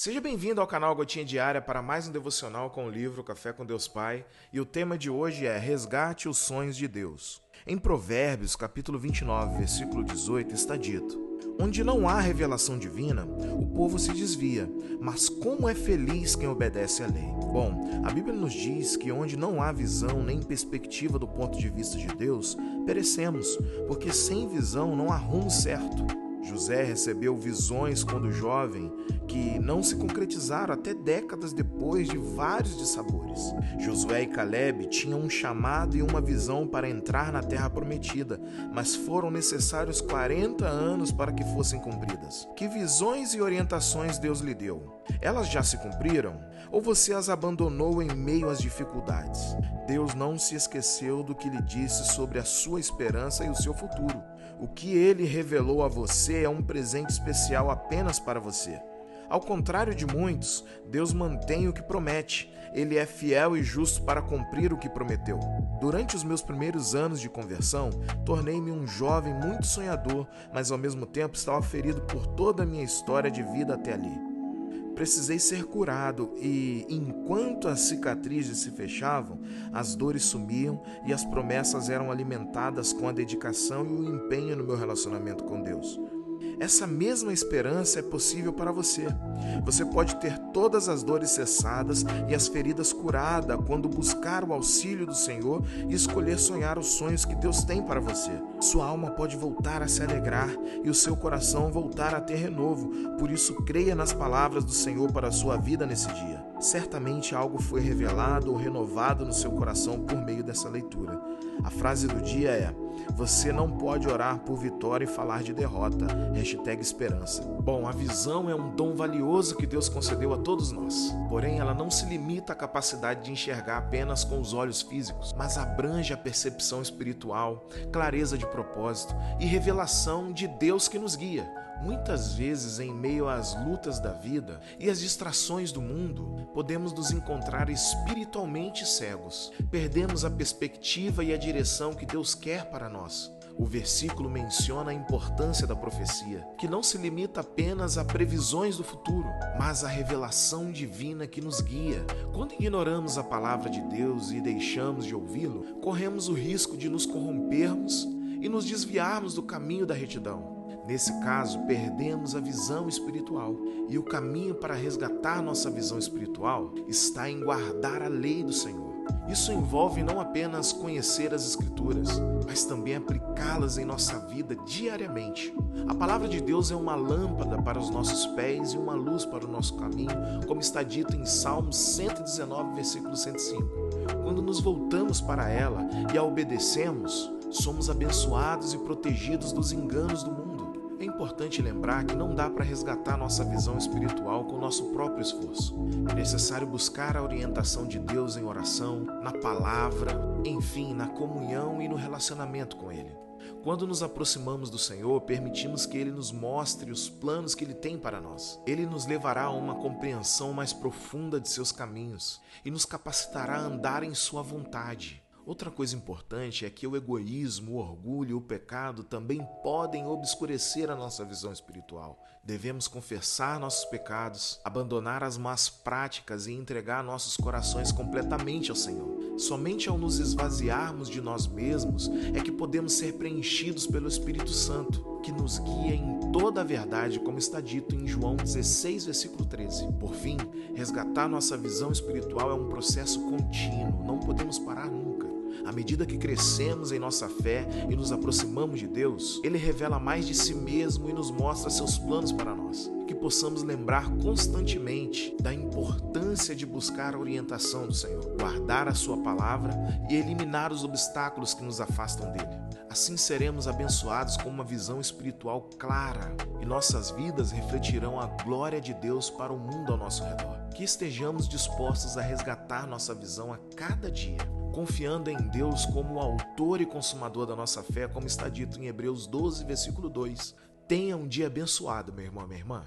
Seja bem-vindo ao canal Gotinha Diária para mais um devocional com o livro Café com Deus Pai, e o tema de hoje é Resgate os sonhos de Deus. Em Provérbios, capítulo 29, versículo 18, está dito: Onde não há revelação divina, o povo se desvia, mas como é feliz quem obedece à lei. Bom, a Bíblia nos diz que onde não há visão nem perspectiva do ponto de vista de Deus, perecemos, porque sem visão não há rumo certo. José recebeu visões quando jovem que não se concretizaram até décadas depois de vários dissabores. Josué e Caleb tinham um chamado e uma visão para entrar na terra prometida, mas foram necessários 40 anos para que fossem cumpridas. Que visões e orientações Deus lhe deu? Elas já se cumpriram? Ou você as abandonou em meio às dificuldades? Deus não se esqueceu do que lhe disse sobre a sua esperança e o seu futuro. O que ele revelou a você é um presente especial apenas para você. Ao contrário de muitos, Deus mantém o que promete. Ele é fiel e justo para cumprir o que prometeu. Durante os meus primeiros anos de conversão, tornei-me um jovem muito sonhador, mas ao mesmo tempo estava ferido por toda a minha história de vida até ali. Precisei ser curado e, enquanto as cicatrizes se fechavam, as dores sumiam e as promessas eram alimentadas com a dedicação e o empenho no meu relacionamento com Deus. Essa mesma esperança é possível para você. Você pode ter todas as dores cessadas e as feridas curadas quando buscar o auxílio do Senhor e escolher sonhar os sonhos que Deus tem para você. Sua alma pode voltar a se alegrar e o seu coração voltar a ter renovo. Por isso, creia nas palavras do Senhor para a sua vida nesse dia. Certamente algo foi revelado ou renovado no seu coração por meio dessa leitura. A frase do dia é: Você não pode orar por vitória e falar de derrota. Hashtag esperança. Bom, a visão é um dom valioso que Deus concedeu a todos nós. Porém, ela não se limita à capacidade de enxergar apenas com os olhos físicos, mas abrange a percepção espiritual, clareza de propósito e revelação de Deus que nos guia. Muitas vezes, em meio às lutas da vida e às distrações do mundo, podemos nos encontrar espiritualmente cegos. Perdemos a perspectiva e a direção que Deus quer para nós. O versículo menciona a importância da profecia, que não se limita apenas a previsões do futuro, mas à revelação divina que nos guia. Quando ignoramos a palavra de Deus e deixamos de ouvi-lo, corremos o risco de nos corrompermos e nos desviarmos do caminho da retidão. Nesse caso, perdemos a visão espiritual. E o caminho para resgatar nossa visão espiritual está em guardar a lei do Senhor. Isso envolve não apenas conhecer as Escrituras, mas também aplicá-las em nossa vida diariamente. A palavra de Deus é uma lâmpada para os nossos pés e uma luz para o nosso caminho, como está dito em Salmos 119, versículo 105. Quando nos voltamos para ela e a obedecemos, somos abençoados e protegidos dos enganos do mundo. É importante lembrar que não dá para resgatar nossa visão espiritual com nosso próprio esforço. É necessário buscar a orientação de Deus em oração, na palavra, enfim, na comunhão e no relacionamento com Ele. Quando nos aproximamos do Senhor, permitimos que Ele nos mostre os planos que Ele tem para nós. Ele nos levará a uma compreensão mais profunda de seus caminhos e nos capacitará a andar em Sua vontade. Outra coisa importante é que o egoísmo, o orgulho o pecado também podem obscurecer a nossa visão espiritual. Devemos confessar nossos pecados, abandonar as más práticas e entregar nossos corações completamente ao Senhor. Somente ao nos esvaziarmos de nós mesmos é que podemos ser preenchidos pelo Espírito Santo, que nos guia em toda a verdade, como está dito em João 16, versículo 13. Por fim, resgatar nossa visão espiritual é um processo contínuo, não podemos parar nunca. À medida que crescemos em nossa fé e nos aproximamos de Deus, Ele revela mais de si mesmo e nos mostra seus planos para nós. Que possamos lembrar constantemente da importância de buscar a orientação do Senhor, guardar a Sua palavra e eliminar os obstáculos que nos afastam dele. Assim seremos abençoados com uma visão espiritual clara e nossas vidas refletirão a glória de Deus para o mundo ao nosso redor. Que estejamos dispostos a resgatar nossa visão a cada dia confiando em Deus como o autor e consumador da nossa fé, como está dito em Hebreus 12, versículo 2. Tenha um dia abençoado, meu irmão, minha irmã.